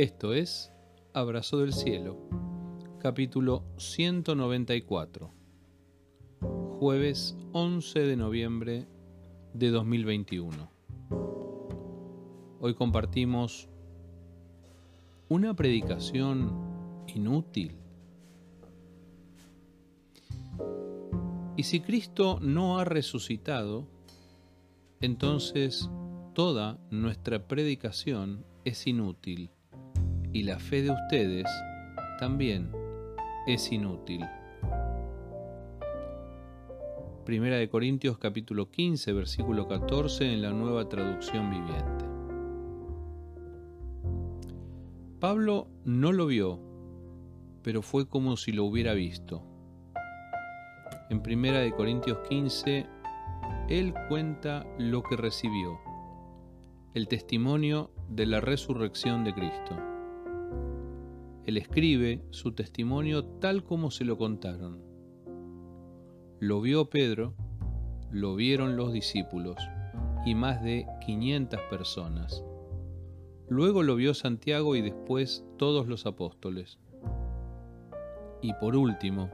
Esto es Abrazo del Cielo, capítulo 194, jueves 11 de noviembre de 2021. Hoy compartimos una predicación inútil. Y si Cristo no ha resucitado, entonces toda nuestra predicación es inútil y la fe de ustedes también es inútil. Primera de Corintios capítulo 15 versículo 14 en la nueva traducción viviente. Pablo no lo vio, pero fue como si lo hubiera visto. En Primera de Corintios 15 él cuenta lo que recibió, el testimonio de la resurrección de Cristo. Él escribe su testimonio tal como se lo contaron. Lo vio Pedro, lo vieron los discípulos y más de 500 personas. Luego lo vio Santiago y después todos los apóstoles. Y por último,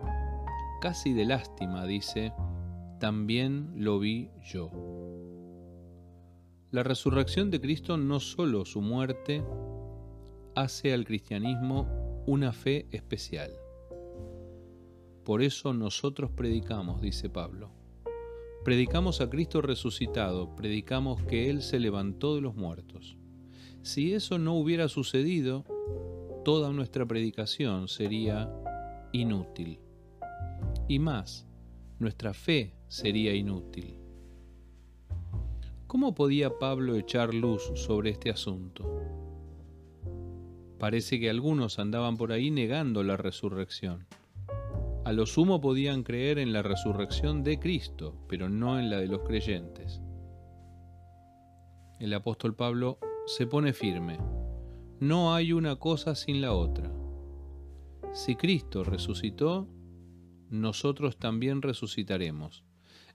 casi de lástima, dice, también lo vi yo. La resurrección de Cristo no solo su muerte hace al cristianismo una fe especial. Por eso nosotros predicamos, dice Pablo. Predicamos a Cristo resucitado, predicamos que Él se levantó de los muertos. Si eso no hubiera sucedido, toda nuestra predicación sería inútil. Y más, nuestra fe sería inútil. ¿Cómo podía Pablo echar luz sobre este asunto? Parece que algunos andaban por ahí negando la resurrección. A lo sumo podían creer en la resurrección de Cristo, pero no en la de los creyentes. El apóstol Pablo se pone firme. No hay una cosa sin la otra. Si Cristo resucitó, nosotros también resucitaremos,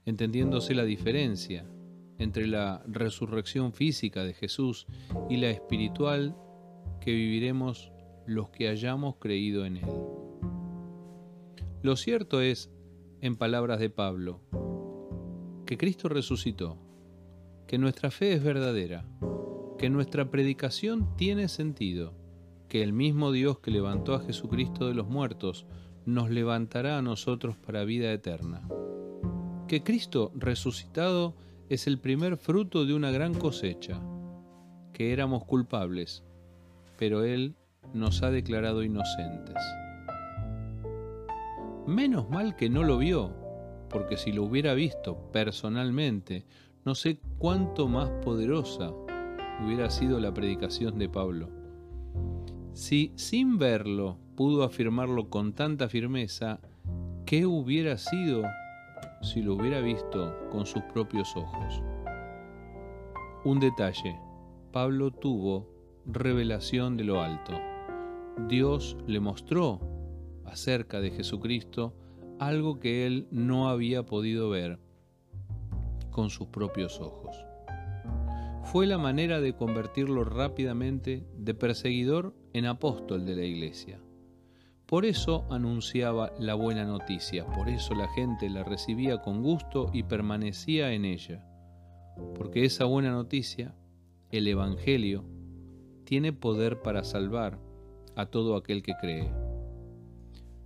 entendiéndose la diferencia entre la resurrección física de Jesús y la espiritual que viviremos los que hayamos creído en Él. Lo cierto es, en palabras de Pablo, que Cristo resucitó, que nuestra fe es verdadera, que nuestra predicación tiene sentido, que el mismo Dios que levantó a Jesucristo de los muertos nos levantará a nosotros para vida eterna, que Cristo resucitado es el primer fruto de una gran cosecha, que éramos culpables, pero Él nos ha declarado inocentes. Menos mal que no lo vio, porque si lo hubiera visto personalmente, no sé cuánto más poderosa hubiera sido la predicación de Pablo. Si sin verlo pudo afirmarlo con tanta firmeza, ¿qué hubiera sido si lo hubiera visto con sus propios ojos? Un detalle, Pablo tuvo revelación de lo alto. Dios le mostró acerca de Jesucristo algo que él no había podido ver con sus propios ojos. Fue la manera de convertirlo rápidamente de perseguidor en apóstol de la iglesia. Por eso anunciaba la buena noticia, por eso la gente la recibía con gusto y permanecía en ella, porque esa buena noticia, el Evangelio, tiene poder para salvar a todo aquel que cree.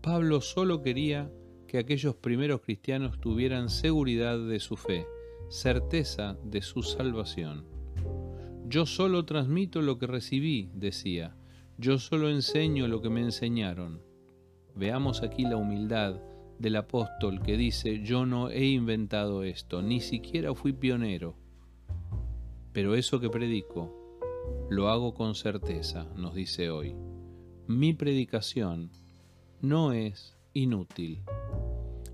Pablo solo quería que aquellos primeros cristianos tuvieran seguridad de su fe, certeza de su salvación. Yo solo transmito lo que recibí, decía, yo solo enseño lo que me enseñaron. Veamos aquí la humildad del apóstol que dice, yo no he inventado esto, ni siquiera fui pionero, pero eso que predico lo hago con certeza, nos dice hoy. Mi predicación no es inútil.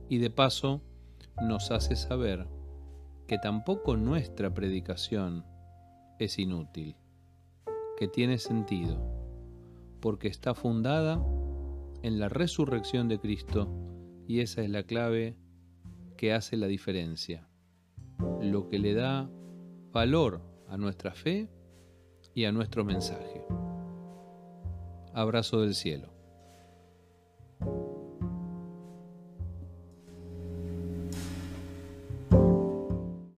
Y de paso nos hace saber que tampoco nuestra predicación es inútil, que tiene sentido, porque está fundada en la resurrección de Cristo y esa es la clave que hace la diferencia, lo que le da valor a nuestra fe y a nuestro mensaje. Abrazo del cielo.